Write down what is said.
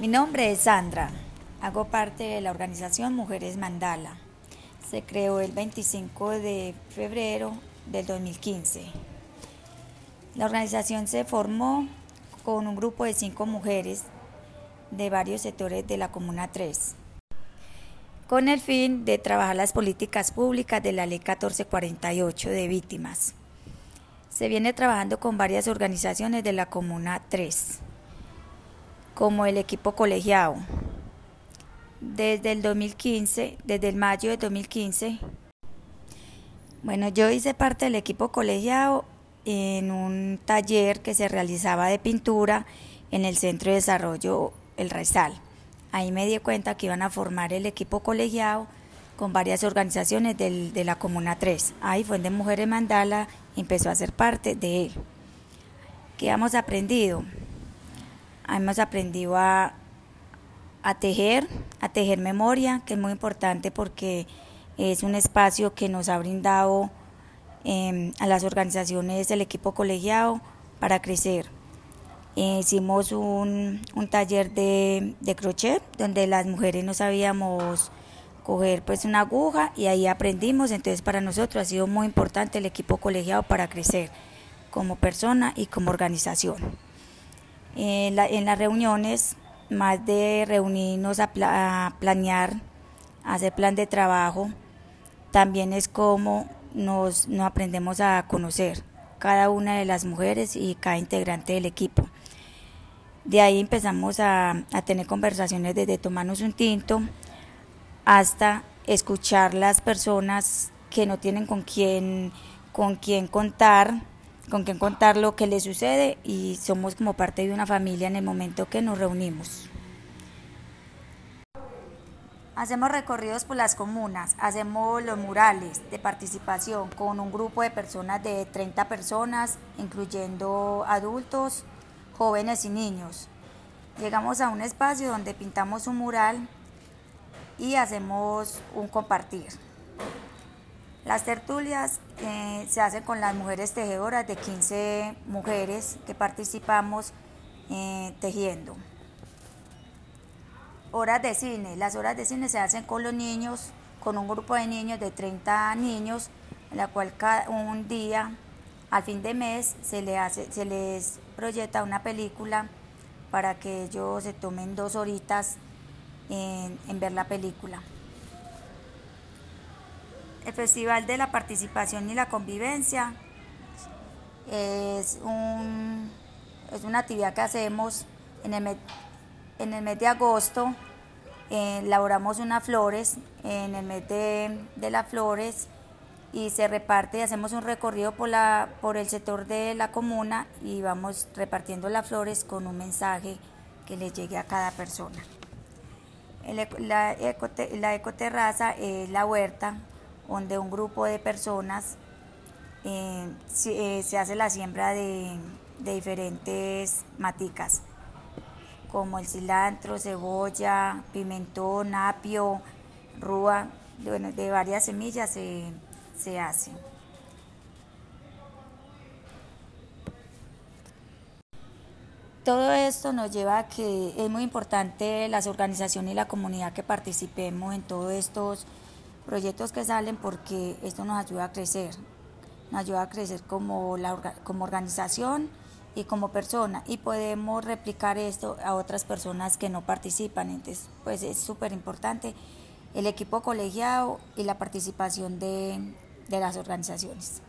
Mi nombre es Sandra. Hago parte de la organización Mujeres Mandala. Se creó el 25 de febrero del 2015. La organización se formó con un grupo de cinco mujeres de varios sectores de la Comuna 3, con el fin de trabajar las políticas públicas de la Ley 1448 de víctimas. Se viene trabajando con varias organizaciones de la Comuna 3 como el equipo colegiado. Desde el 2015, desde el mayo de 2015, bueno, yo hice parte del equipo colegiado en un taller que se realizaba de pintura en el Centro de Desarrollo El Raizal. Ahí me di cuenta que iban a formar el equipo colegiado con varias organizaciones de la Comuna 3. Ahí fue donde Mujeres Mandala empezó a ser parte de él. ¿Qué hemos aprendido? Hemos aprendido a, tejer, a tejer memoria, que es muy importante porque es un espacio que nos ha brindado em, a las organizaciones del equipo colegiado para crecer. hicimos un, taller de, crochet donde las mujeres no sabíamos coger pues una aguja y ahí aprendimos, entonces para nosotros ha sido muy importante el equipo colegiado para crecer como persona y como organización. En, las reuniones, más de reunirnos a, planear, hacer plan de trabajo, también es como nos, aprendemos a conocer cada una de las mujeres y cada integrante del equipo. De ahí empezamos a, a, tener conversaciones desde tomarnos un tinto hasta escuchar las personas que no tienen con quién, con quién contar con quien contar lo que le sucede y somos como parte de una familia en el momento que nos reunimos. Hacemos recorridos por las comunas, hacemos los murales de participación con un grupo de personas de 30 personas, incluyendo adultos, jóvenes y niños. Llegamos a un espacio donde pintamos un mural y hacemos un compartir. Las tertulias eh, se hacen con las mujeres tejedoras de 15 mujeres que participamos eh, tejiendo. Horas de cine. Las horas de cine se hacen con los niños, con un grupo de niños de 30 niños, en la cual cada un día, al fin de mes, se, le hace, se les proyecta una película para que ellos se tomen dos horitas en ver la película. El Festival de la Participación y la Convivencia es, un, es una actividad que hacemos en el, mes de agosto. Eh, elaboramos unas flores en el mes de, de, las flores y se reparte hacemos un recorrido por el sector de la comuna y vamos repartiendo las flores con un mensaje que le llegue a cada persona. la, la ecoterraza es la huerta donde un grupo de personas eh, eh, se, hace la siembra de, diferentes maticas, como el cilantro, cebolla, pimentón, apio, rúa, de, varias semillas se, se hace. Todo esto nos lleva a que es muy importante las organizaciones y la comunidad que participemos en todos estos proyectos que salen porque esto nos ayuda a crecer, nos ayuda a crecer como, la, como organización y como persona y podemos replicar esto a otras personas que no participan. Entonces, pues es súper importante el equipo colegiado y la participación de las organizaciones.